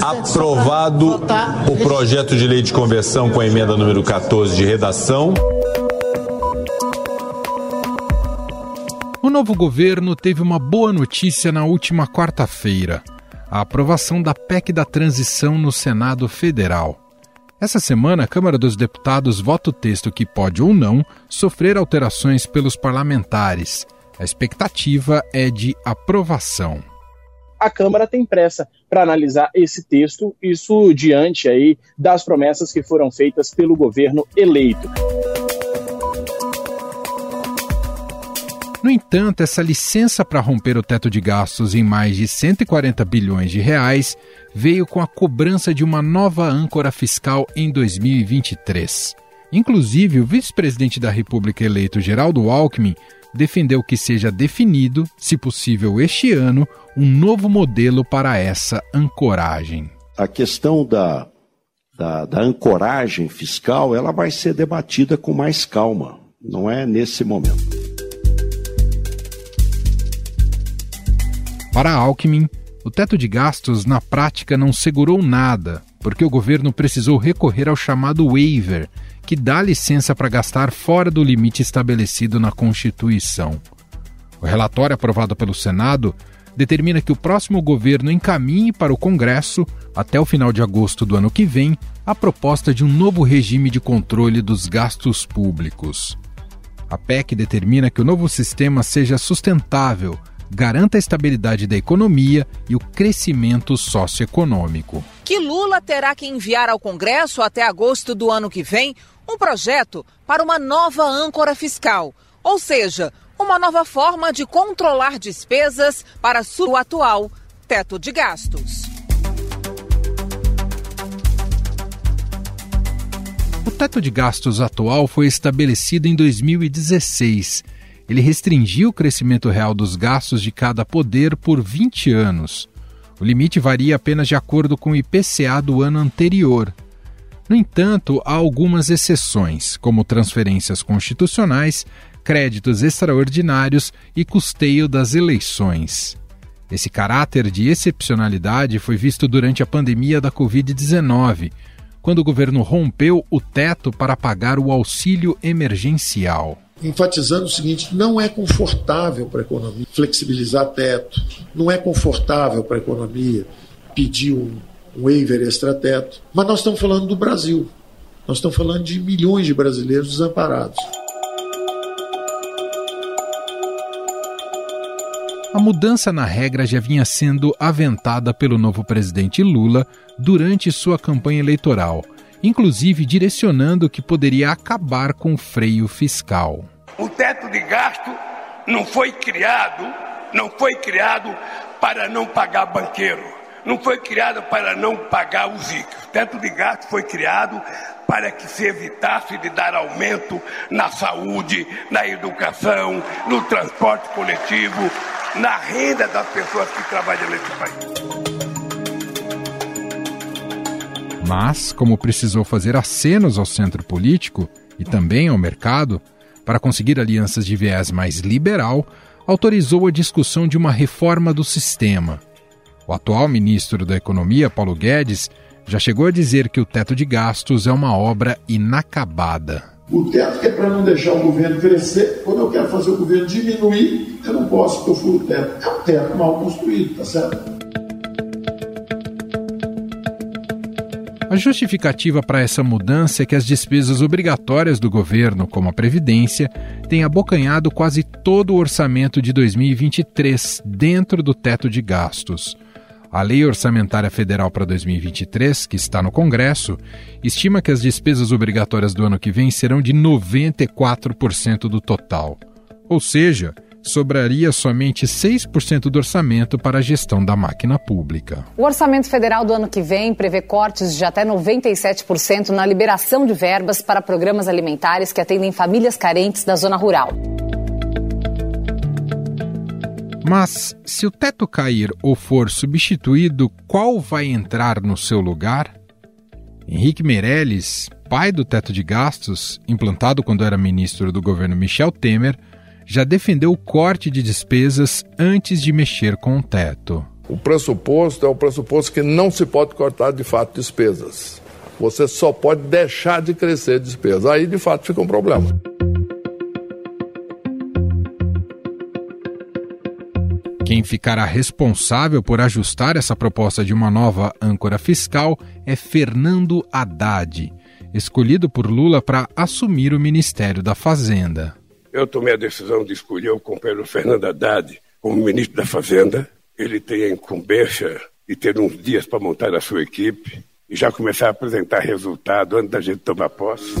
Aprovado o projeto de lei de conversão com a emenda número 14 de redação. O novo governo teve uma boa notícia na última quarta-feira: a aprovação da PEC da transição no Senado Federal. Essa semana, a Câmara dos Deputados vota o texto que pode ou não sofrer alterações pelos parlamentares. A expectativa é de aprovação. A Câmara tem pressa para analisar esse texto, isso diante aí das promessas que foram feitas pelo governo eleito. No entanto, essa licença para romper o teto de gastos em mais de 140 bilhões de reais veio com a cobrança de uma nova âncora fiscal em 2023. Inclusive, o vice-presidente da República eleito Geraldo Alckmin defendeu que seja definido, se possível este ano, um novo modelo para essa ancoragem. A questão da, da, da ancoragem fiscal ela vai ser debatida com mais calma, não é nesse momento. Para Alckmin, o teto de gastos na prática não segurou nada, porque o governo precisou recorrer ao chamado waiver, que dá licença para gastar fora do limite estabelecido na Constituição. O relatório aprovado pelo Senado determina que o próximo governo encaminhe para o Congresso, até o final de agosto do ano que vem, a proposta de um novo regime de controle dos gastos públicos. A PEC determina que o novo sistema seja sustentável garanta a estabilidade da economia e o crescimento socioeconômico. Que Lula terá que enviar ao Congresso até agosto do ano que vem um projeto para uma nova âncora fiscal, ou seja, uma nova forma de controlar despesas para o atual teto de gastos. O teto de gastos atual foi estabelecido em 2016 ele restringiu o crescimento real dos gastos de cada poder por 20 anos. O limite varia apenas de acordo com o IPCA do ano anterior. No entanto, há algumas exceções, como transferências constitucionais, créditos extraordinários e custeio das eleições. Esse caráter de excepcionalidade foi visto durante a pandemia da Covid-19, quando o governo rompeu o teto para pagar o auxílio emergencial enfatizando o seguinte: não é confortável para a economia flexibilizar teto, não é confortável para a economia pedir um, waiver extra-teto, mas nós estamos falando do Brasil, nós estamos falando de milhões de brasileiros desamparados. A mudança na regra já vinha sendo aventada pelo novo presidente Lula durante sua campanha eleitoral, inclusive direcionando que poderia acabar com o freio fiscal. O teto de gasto não foi criado, não foi criado para não pagar banqueiro, não foi criado para não pagar os ricos. O teto de gasto foi criado para que se evitasse de dar aumento na saúde, na educação, no transporte coletivo, na renda das pessoas que trabalham nesse país. Mas, como precisou fazer acenos ao centro político e também ao mercado, para conseguir alianças de viés mais liberal, autorizou a discussão de uma reforma do sistema. O atual ministro da Economia, Paulo Guedes, já chegou a dizer que o teto de gastos é uma obra inacabada. O teto que é para não deixar o governo crescer, quando eu quero fazer o governo diminuir, eu não posso, porque eu furo o teto. É um teto mal construído, tá certo? A justificativa para essa mudança é que as despesas obrigatórias do governo, como a Previdência, têm abocanhado quase todo o orçamento de 2023 dentro do teto de gastos. A Lei Orçamentária Federal para 2023, que está no Congresso, estima que as despesas obrigatórias do ano que vem serão de 94% do total. Ou seja, sobraria somente 6% do orçamento para a gestão da máquina pública. O orçamento federal do ano que vem prevê cortes de até 97% na liberação de verbas para programas alimentares que atendem famílias carentes da zona rural. Mas, se o teto cair ou for substituído, qual vai entrar no seu lugar? Henrique Meirelles, pai do teto de gastos, implantado quando era ministro do governo Michel Temer, já defendeu o corte de despesas antes de mexer com o teto. O pressuposto é o pressuposto que não se pode cortar de fato despesas. Você só pode deixar de crescer despesas. Aí de fato fica um problema. Quem ficará responsável por ajustar essa proposta de uma nova âncora fiscal é Fernando Haddad, escolhido por Lula para assumir o Ministério da Fazenda. Eu tomei a decisão de escolher o companheiro Fernando Haddad como ministro da Fazenda. Ele tem a incumbência de ter uns dias para montar a sua equipe e já começar a apresentar resultado antes da gente tomar posse.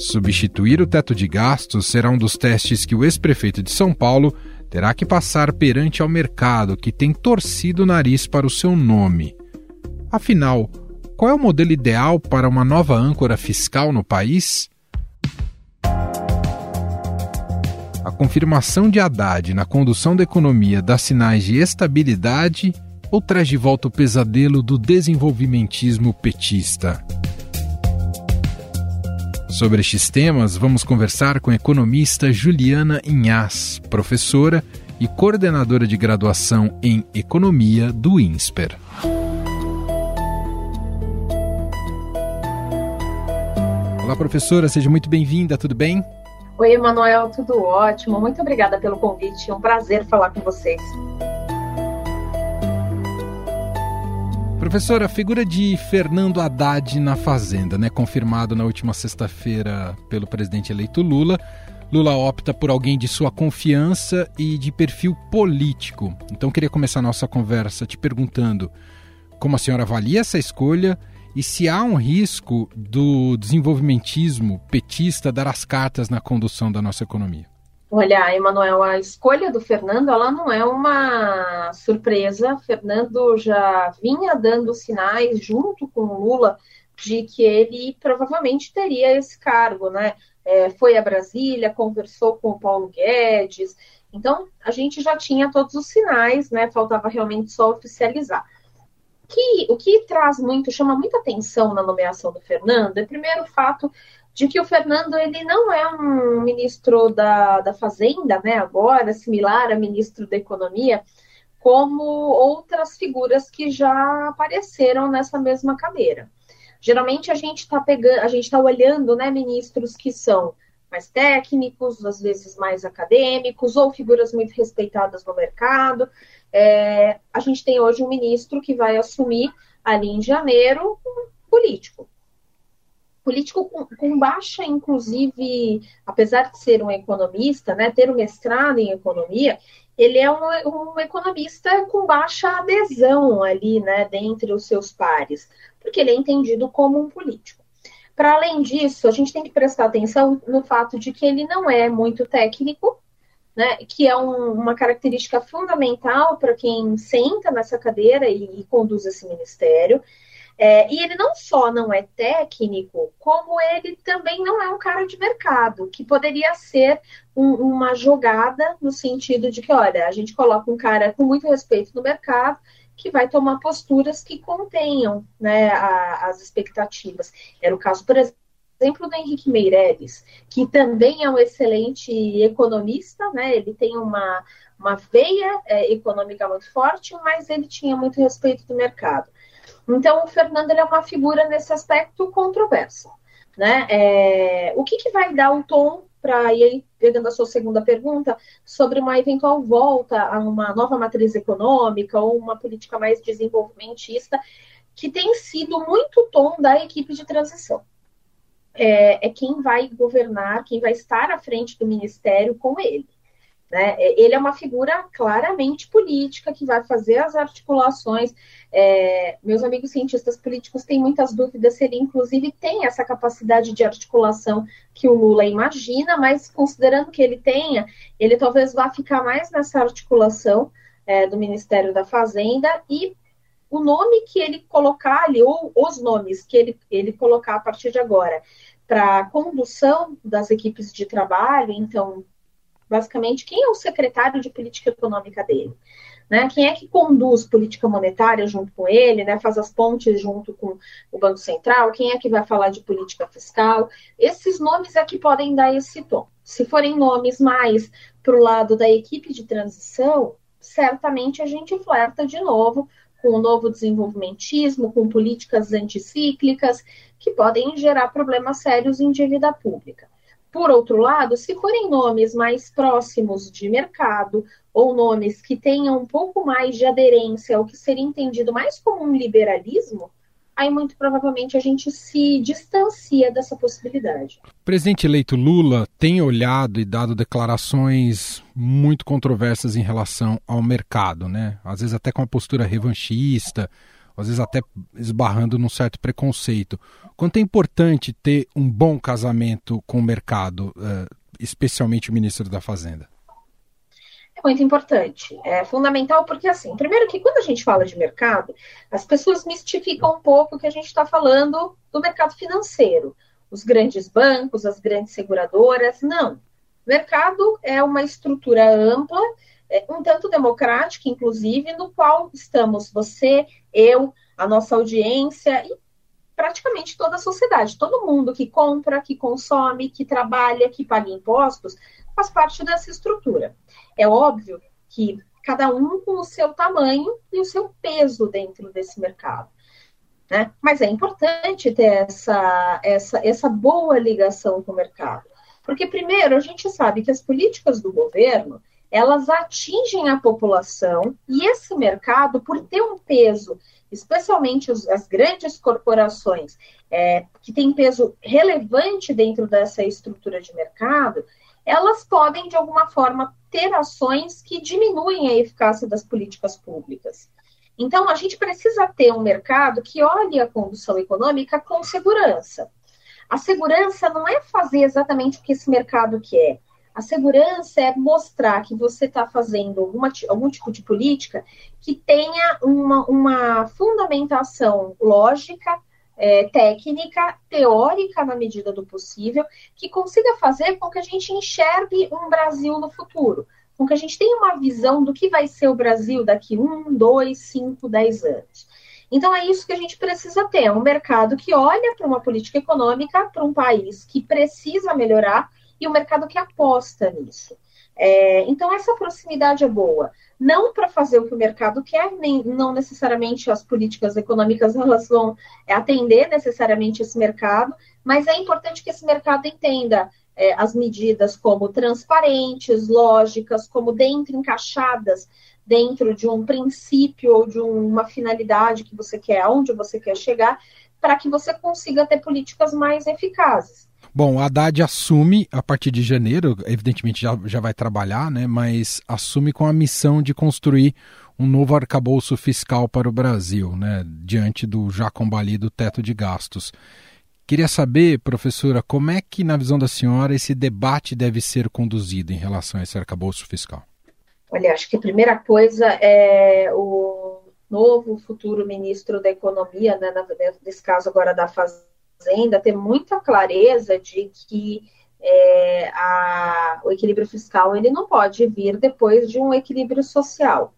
Substituir o teto de gastos será um dos testes que o ex-prefeito de São Paulo terá que passar perante ao mercado que tem torcido o nariz para o seu nome. Afinal, qual é o modelo ideal para uma nova âncora fiscal no país? A confirmação de Haddad na condução da economia dá sinais de estabilidade ou traz de volta o pesadelo do desenvolvimentismo petista? Sobre estes temas, vamos conversar com a economista Juliana Inhas, professora e coordenadora de graduação em Economia do INSPER. Olá, professora, seja muito bem-vinda, tudo bem? Oi, Emanuel, tudo ótimo. Muito obrigada pelo convite, é um prazer falar com vocês. Professora, a figura de Fernando Haddad na Fazenda, né, confirmado na última sexta-feira pelo presidente eleito Lula. Lula opta por alguém de sua confiança e de perfil político. Então, queria começar a nossa conversa te perguntando como a senhora avalia essa escolha e se há um risco do desenvolvimentismo petista dar as cartas na condução da nossa economia. Olha, Emanuel, a escolha do Fernando, ela não é uma surpresa. Fernando já vinha dando sinais junto com Lula de que ele provavelmente teria esse cargo, né? É, foi a Brasília, conversou com o Paulo Guedes. Então, a gente já tinha todos os sinais, né? Faltava realmente só oficializar. Que, o que traz muito, chama muita atenção na nomeação do Fernando é primeiro o fato de que o Fernando ele não é um ministro da, da Fazenda, né, agora, similar a ministro da Economia, como outras figuras que já apareceram nessa mesma cadeira. Geralmente a gente está pegando, a gente está olhando, né, ministros que são mais técnicos, às vezes mais acadêmicos, ou figuras muito respeitadas no mercado. É, a gente tem hoje um ministro que vai assumir ali em janeiro um político político com, com, baixa, inclusive, apesar de ser um economista, né, ter um mestrado em economia, ele é um, um economista com baixa adesão ali, né, dentre os seus pares, porque ele é entendido como um político. Para além disso, a gente tem que prestar atenção no fato de que ele não é muito técnico, né, que é um, uma característica fundamental para quem senta nessa cadeira e, e conduz esse ministério. É, e ele não só não é técnico, como ele também não é um cara de mercado, que poderia ser um, uma jogada no sentido de que, olha, a gente coloca um cara com muito respeito no mercado que vai tomar posturas que contenham né, a, as expectativas. Era o caso, por exemplo, do Henrique Meirelles, que também é um excelente economista, né? Ele tem uma, uma veia é, econômica muito forte, mas ele tinha muito respeito do mercado. Então, o Fernando é uma figura nesse aspecto controversa. Né? É, o que, que vai dar o tom para, e aí, pegando a sua segunda pergunta, sobre uma eventual volta a uma nova matriz econômica ou uma política mais desenvolvimentista, que tem sido muito tom da equipe de transição. É, é quem vai governar, quem vai estar à frente do ministério com ele. Né? Ele é uma figura claramente política que vai fazer as articulações. É, meus amigos cientistas políticos têm muitas dúvidas se ele, inclusive, tem essa capacidade de articulação que o Lula imagina, mas considerando que ele tenha, ele talvez vá ficar mais nessa articulação é, do Ministério da Fazenda e o nome que ele colocar ali, ou os nomes que ele, ele colocar a partir de agora, para condução das equipes de trabalho, então basicamente, quem é o secretário de política econômica dele? Né? Quem é que conduz política monetária junto com ele, né? faz as pontes junto com o Banco Central? Quem é que vai falar de política fiscal? Esses nomes é que podem dar esse tom. Se forem nomes mais para o lado da equipe de transição, certamente a gente flerta de novo com o novo desenvolvimentismo, com políticas anticíclicas, que podem gerar problemas sérios em dívida pública. Por outro lado, se forem nomes mais próximos de mercado ou nomes que tenham um pouco mais de aderência ao que seria entendido mais como um liberalismo, aí muito provavelmente a gente se distancia dessa possibilidade. O presidente eleito Lula tem olhado e dado declarações muito controversas em relação ao mercado, né? Às vezes até com uma postura revanchista, às vezes até esbarrando num certo preconceito. Quanto é importante ter um bom casamento com o mercado, eh, especialmente o ministro da Fazenda? É muito importante. É fundamental porque, assim, primeiro que quando a gente fala de mercado, as pessoas mistificam um pouco que a gente está falando do mercado financeiro. Os grandes bancos, as grandes seguradoras, não. O mercado é uma estrutura ampla um tanto democrática, inclusive, no qual estamos você, eu, a nossa audiência e praticamente toda a sociedade. Todo mundo que compra, que consome, que trabalha, que paga impostos, faz parte dessa estrutura. É óbvio que cada um com o seu tamanho e o seu peso dentro desse mercado. Né? Mas é importante ter essa, essa, essa boa ligação com o mercado. Porque, primeiro, a gente sabe que as políticas do governo elas atingem a população e esse mercado, por ter um peso, especialmente os, as grandes corporações, é, que têm peso relevante dentro dessa estrutura de mercado, elas podem, de alguma forma, ter ações que diminuem a eficácia das políticas públicas. Então, a gente precisa ter um mercado que olhe a condução econômica com segurança. A segurança não é fazer exatamente o que esse mercado quer a segurança é mostrar que você está fazendo alguma, algum tipo de política que tenha uma, uma fundamentação lógica, é, técnica, teórica na medida do possível, que consiga fazer com que a gente enxergue um Brasil no futuro, com que a gente tenha uma visão do que vai ser o Brasil daqui um, dois, cinco, dez anos. Então é isso que a gente precisa ter, é um mercado que olha para uma política econômica, para um país que precisa melhorar e o mercado que aposta nisso. É, então, essa proximidade é boa. Não para fazer o que o mercado quer, nem não necessariamente as políticas econômicas elas vão atender necessariamente esse mercado, mas é importante que esse mercado entenda é, as medidas como transparentes, lógicas, como dentro, encaixadas dentro de um princípio ou de um, uma finalidade que você quer, aonde você quer chegar, para que você consiga ter políticas mais eficazes. Bom, a Haddad assume a partir de janeiro, evidentemente já, já vai trabalhar, né, mas assume com a missão de construir um novo arcabouço fiscal para o Brasil, né, diante do já combalido teto de gastos. Queria saber, professora, como é que, na visão da senhora, esse debate deve ser conduzido em relação a esse arcabouço fiscal? Olha, acho que a primeira coisa é o novo futuro ministro da Economia, né, nesse caso agora da Fazenda, ter muita clareza de que é, a, o equilíbrio fiscal ele não pode vir depois de um equilíbrio social.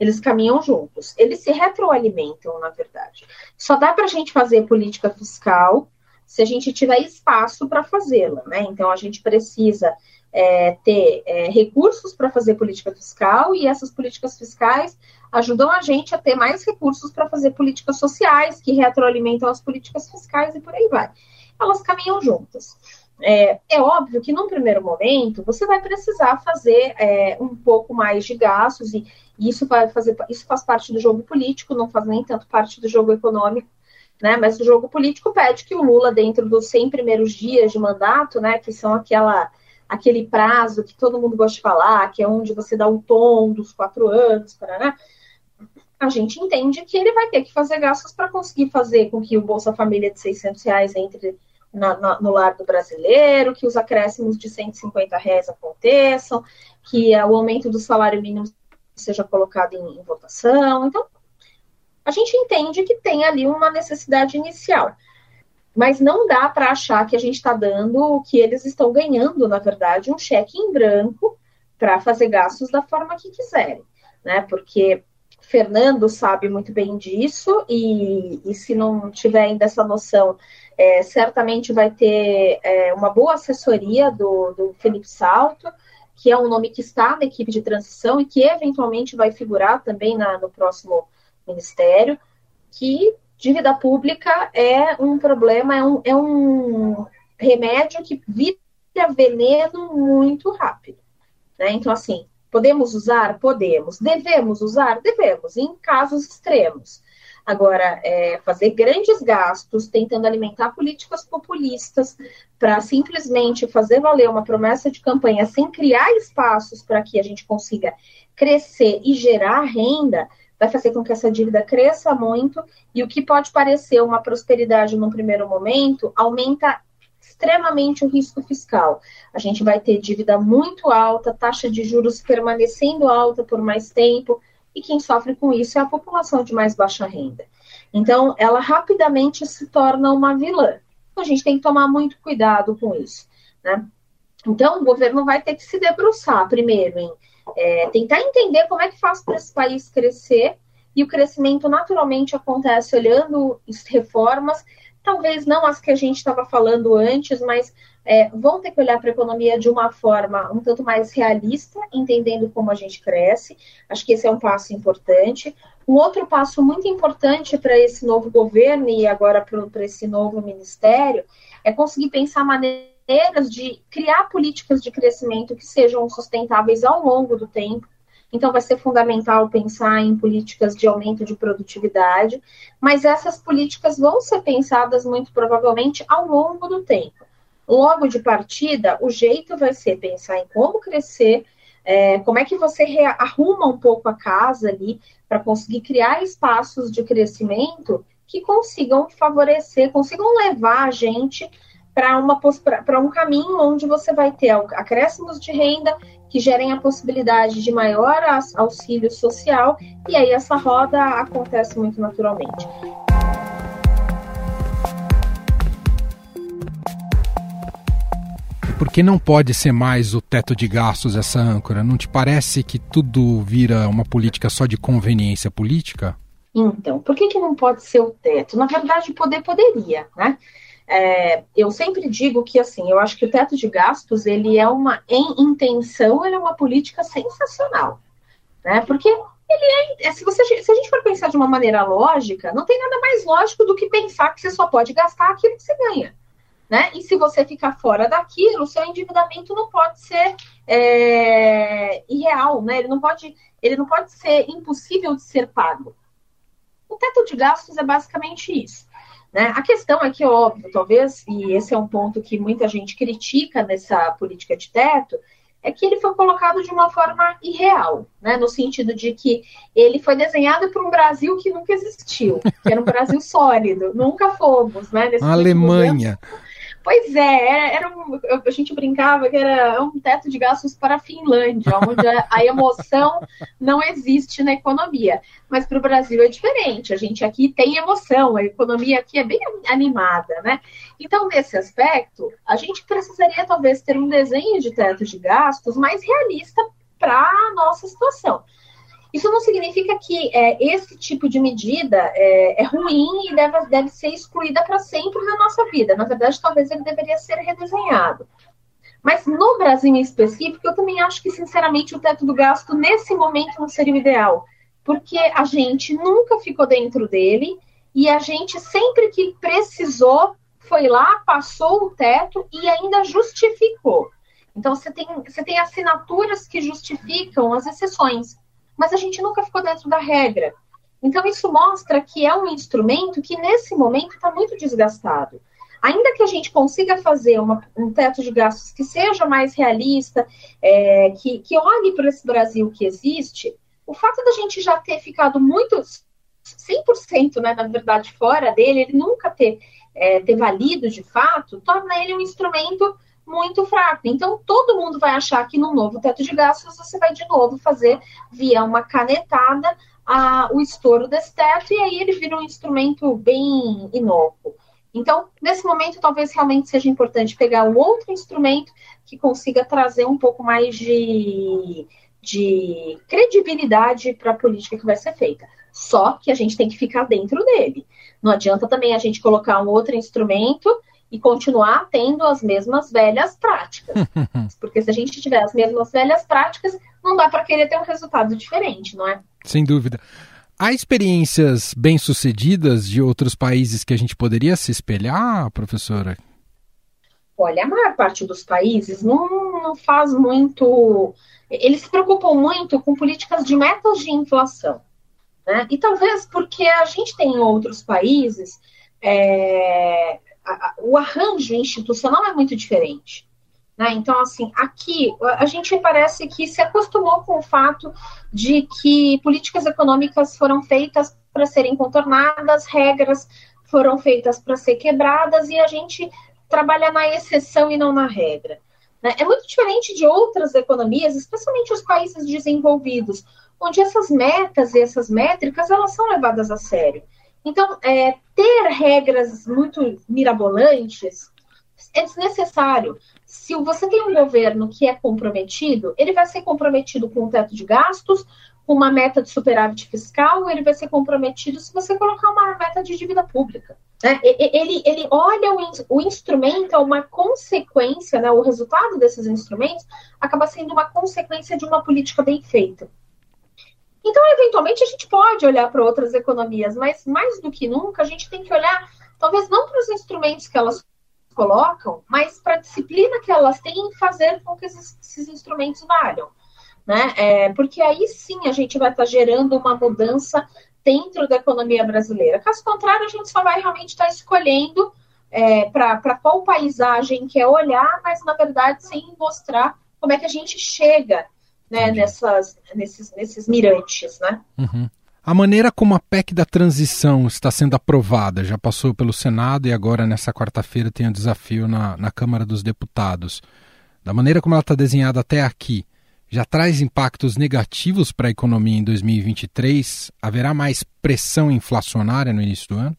Eles caminham juntos, eles se retroalimentam, na verdade. Só dá para a gente fazer política fiscal se a gente tiver espaço para fazê-la, né? Então a gente precisa é, ter é, recursos para fazer política fiscal e essas políticas fiscais ajudam a gente a ter mais recursos para fazer políticas sociais que retroalimentam as políticas fiscais e por aí vai. Elas caminham juntas. É, é óbvio que num primeiro momento você vai precisar fazer é, um pouco mais de gastos e, isso vai fazer isso faz parte do jogo político, não faz nem tanto parte do jogo econômico, né? Mas o jogo político pede que o Lula, dentro dos 100 primeiros dias de mandato, né, que são aquela aquele prazo que todo mundo gosta de falar, que é onde você dá o tom dos quatro anos, né? a gente entende que ele vai ter que fazer gastos para conseguir fazer com que o Bolsa Família de 600 reais entre na, na, no lar do brasileiro, que os acréscimos de 150 reais aconteçam, que o aumento do salário mínimo seja colocado em, em votação. Então, a gente entende que tem ali uma necessidade inicial. Mas não dá para achar que a gente está dando, que eles estão ganhando, na verdade, um cheque em branco para fazer gastos da forma que quiserem, né? Porque Fernando sabe muito bem disso, e, e se não tiver ainda essa noção, é, certamente vai ter é, uma boa assessoria do, do Felipe Salto, que é um nome que está na equipe de transição e que eventualmente vai figurar também na, no próximo ministério, que dívida pública é um problema, é um, é um remédio que vira veneno muito rápido. Né? Então, assim, podemos usar? Podemos. Devemos usar? Devemos, em casos extremos. Agora, é, fazer grandes gastos tentando alimentar políticas populistas para simplesmente fazer valer uma promessa de campanha sem criar espaços para que a gente consiga crescer e gerar renda, vai fazer com que essa dívida cresça muito e o que pode parecer uma prosperidade num primeiro momento aumenta extremamente o risco fiscal. A gente vai ter dívida muito alta, taxa de juros permanecendo alta por mais tempo, e quem sofre com isso é a população de mais baixa renda. Então, ela rapidamente se torna uma vilã. Então, a gente tem que tomar muito cuidado com isso. Né? Então, o governo vai ter que se debruçar primeiro em é, tentar entender como é que faz para esse país crescer, e o crescimento naturalmente acontece olhando reformas, talvez não as que a gente estava falando antes, mas é, vão ter que olhar para a economia de uma forma um tanto mais realista, entendendo como a gente cresce. Acho que esse é um passo importante. Um outro passo muito importante para esse novo governo e agora para esse novo ministério é conseguir pensar maneiras de criar políticas de crescimento que sejam sustentáveis ao longo do tempo. Então, vai ser fundamental pensar em políticas de aumento de produtividade, mas essas políticas vão ser pensadas muito provavelmente ao longo do tempo. Logo de partida, o jeito vai ser pensar em como crescer, é, como é que você arruma um pouco a casa ali para conseguir criar espaços de crescimento que consigam favorecer, consigam levar a gente para um caminho onde você vai ter acréscimos de renda que gerem a possibilidade de maior auxílio social, e aí essa roda acontece muito naturalmente. Por que não pode ser mais o teto de gastos essa âncora? Não te parece que tudo vira uma política só de conveniência política? Então, por que, que não pode ser o teto? Na verdade, poder poderia, né? É, eu sempre digo que, assim, eu acho que o teto de gastos, ele é uma, em intenção, ele é uma política sensacional, né? Porque ele é, se, você, se a gente for pensar de uma maneira lógica, não tem nada mais lógico do que pensar que você só pode gastar aquilo que você ganha né? E se você ficar fora daquilo, seu endividamento não pode ser é, irreal, né? Ele não pode, ele não pode ser impossível de ser pago. O teto de gastos é basicamente isso. Né? A questão é que, óbvio, talvez, e esse é um ponto que muita gente critica nessa política de teto, é que ele foi colocado de uma forma irreal, né? no sentido de que ele foi desenhado para um Brasil que nunca existiu, que era um Brasil sólido, nunca fomos. Né? A Alemanha. Pois é, era um, a gente brincava que era um teto de gastos para a Finlândia, onde a, emoção não existe na economia. Mas para o Brasil é diferente, a gente aqui tem emoção, a economia aqui é bem animada, né? Então, nesse aspecto, a gente precisaria talvez ter um desenho de teto de gastos mais realista para a nossa situação. Isso não significa que é, esse tipo de medida é, é ruim e deve, deve ser excluída para sempre na nossa vida. Na verdade, talvez ele deveria ser redesenhado. Mas no Brasil em específico, eu também acho que, sinceramente, o teto do gasto nesse momento não seria o ideal, porque a gente nunca ficou dentro dele e a gente sempre que precisou foi lá, passou o teto e ainda justificou. Então você tem, você tem assinaturas que justificam as exceções mas a gente nunca ficou dentro da regra. Então, isso mostra que é um instrumento que, nesse momento, está muito desgastado. Ainda que a gente consiga fazer uma, um teto de gastos que seja mais realista, é, que, que olhe para esse Brasil que existe, o fato da gente já ter ficado muito 100%, né, na verdade, fora dele, ele nunca ter, é, ter valido de fato, torna ele um instrumento muito fraco. Então, todo mundo vai achar que no novo teto de gastos você vai de novo fazer via uma canetada a, o estouro desse teto, e aí ele vira um instrumento bem inócuo. Então, nesse momento, talvez realmente seja importante pegar um outro instrumento que consiga trazer um pouco mais de, de credibilidade para a política que vai ser feita. Só que a gente tem que ficar dentro dele. Não adianta também a gente colocar um outro instrumento e continuar tendo as mesmas velhas práticas. Porque se a gente tiver as mesmas velhas práticas, não dá para querer ter um resultado diferente, não é? Sem dúvida. Há experiências bem-sucedidas de outros países que a gente poderia se espelhar, professora? Olha, a maior parte dos países não, não faz muito. Eles se preocupam muito com políticas de metas de inflação. Né? E talvez porque a gente tem em outros países é, o arranjo institucional é muito diferente. Né? Então, assim, aqui a gente parece que se acostumou com o fato de que políticas econômicas foram feitas para serem contornadas, regras foram feitas para ser quebradas e a gente trabalha na exceção e não na regra. Né? É muito diferente de outras economias, especialmente os países desenvolvidos, onde essas metas e essas métricas elas são levadas a sério. Então, é, ter regras muito mirabolantes é desnecessário. Se você tem um governo que é comprometido, ele vai ser comprometido com o teto de gastos, com uma meta de superávit fiscal, ele vai ser comprometido se você colocar uma meta de dívida pública. Né? Ele, ele olha o, o instrumento, é uma consequência, né? o resultado desses instrumentos acaba sendo uma consequência de uma política bem feita. Então, eventualmente, a gente pode olhar para outras economias, mas mais do que nunca, a gente tem que olhar, talvez não para os instrumentos que elas colocam, mas para a disciplina que elas têm em fazer com que esses, esses instrumentos valham. Né? É, porque aí sim a gente vai estar tá gerando uma mudança dentro da economia brasileira. Caso contrário, a gente só vai realmente estar tá escolhendo é, para qual paisagem quer olhar, mas na verdade sem mostrar como é que a gente chega né, nessas, nesses, nesses mirantes, né? Uhum. A maneira como a PEC da transição está sendo aprovada, já passou pelo Senado e agora nessa quarta-feira tem o desafio na, na Câmara dos Deputados. Da maneira como ela está desenhada até aqui, já traz impactos negativos para a economia em 2023? Haverá mais pressão inflacionária no início do ano?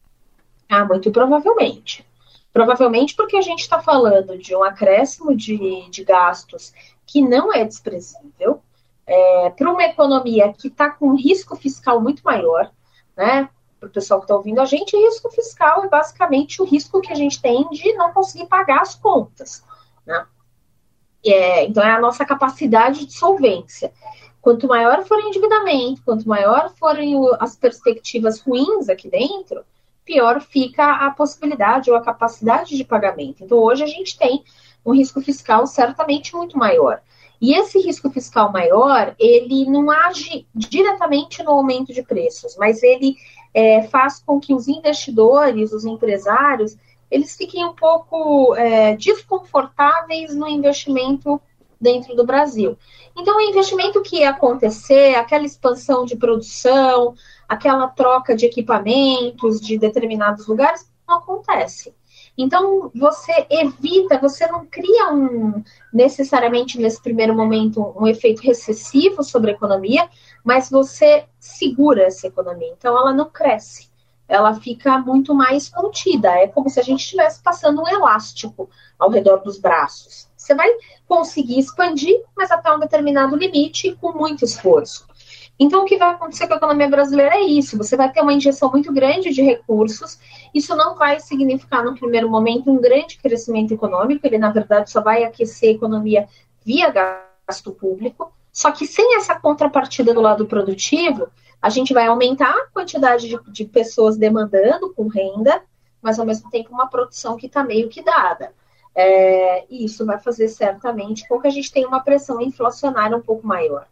Ah, muito provavelmente. Provavelmente porque a gente está falando de um acréscimo de, de gastos que não é desprezível, é, para uma economia que está com um risco fiscal muito maior, né? Para o pessoal que está ouvindo a gente, risco fiscal é basicamente o risco que a gente tem de não conseguir pagar as contas, né? É, então é a nossa capacidade de solvência. Quanto maior for o endividamento, quanto maior forem as perspectivas ruins aqui dentro, pior fica a possibilidade ou a capacidade de pagamento. Então hoje a gente tem um risco fiscal certamente muito maior. E esse risco fiscal maior, ele não age diretamente no aumento de preços, mas ele é, faz com que os investidores, os empresários, eles fiquem um pouco é, desconfortáveis no investimento dentro do Brasil. Então, o investimento que ia acontecer, aquela expansão de produção, aquela troca de equipamentos de determinados lugares, não acontece. Então, você evita, você não cria um, necessariamente nesse primeiro momento, um efeito recessivo sobre a economia, mas você segura essa economia. Então, ela não cresce, ela fica muito mais contida. É como se a gente estivesse passando um elástico ao redor dos braços. Você vai conseguir expandir, mas até um determinado limite, com muito esforço. Então, o que vai acontecer com a economia brasileira é isso: você vai ter uma injeção muito grande de recursos. Isso não vai significar, no primeiro momento, um grande crescimento econômico, ele, na verdade, só vai aquecer a economia via gasto público. Só que sem essa contrapartida do lado produtivo, a gente vai aumentar a quantidade de, de pessoas demandando com renda, mas ao mesmo tempo uma produção que está meio que dada. É, e isso vai fazer certamente com que a gente tenha uma pressão inflacionária um pouco maior.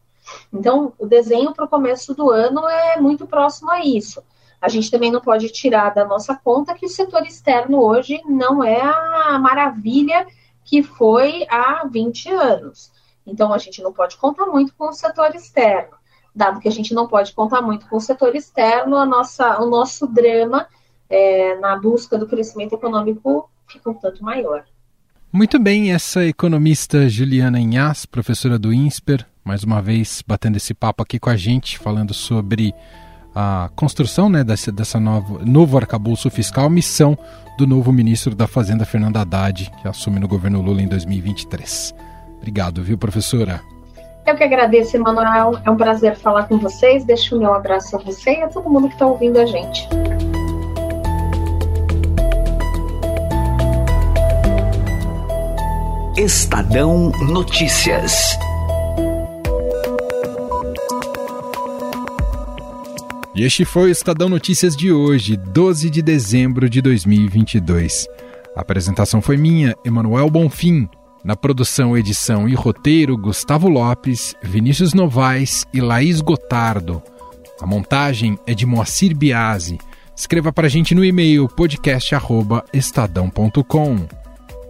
Então, o desenho para o começo do ano é muito próximo a isso. A gente também não pode tirar da nossa conta que o setor externo hoje não é a maravilha que foi há 20 anos. Então, a gente não pode contar muito com o setor externo. Dado que a gente não pode contar muito com o setor externo, a nossa, o nosso drama é, na busca do crescimento econômico fica um tanto maior. Muito bem, essa economista Juliana Inhas, professora do INSPER, mais uma vez batendo esse papo aqui com a gente, falando sobre a construção né, dessa, dessa nova, novo arcabouço fiscal, missão do novo ministro da Fazenda, Fernando Haddad, que assume no governo Lula em 2023. Obrigado, viu, professora? Eu que agradeço, Emanuel. É um prazer falar com vocês. Deixo o meu abraço a você e a todo mundo que está ouvindo a gente. Estadão Notícias. E este foi o Estadão Notícias de hoje, 12 de dezembro de 2022. A apresentação foi minha, Emanuel Bonfim. Na produção, edição e roteiro, Gustavo Lopes, Vinícius Novaes e Laís Gotardo. A montagem é de Moacir Biasi. Escreva para a gente no e-mail podcast@estadão.com.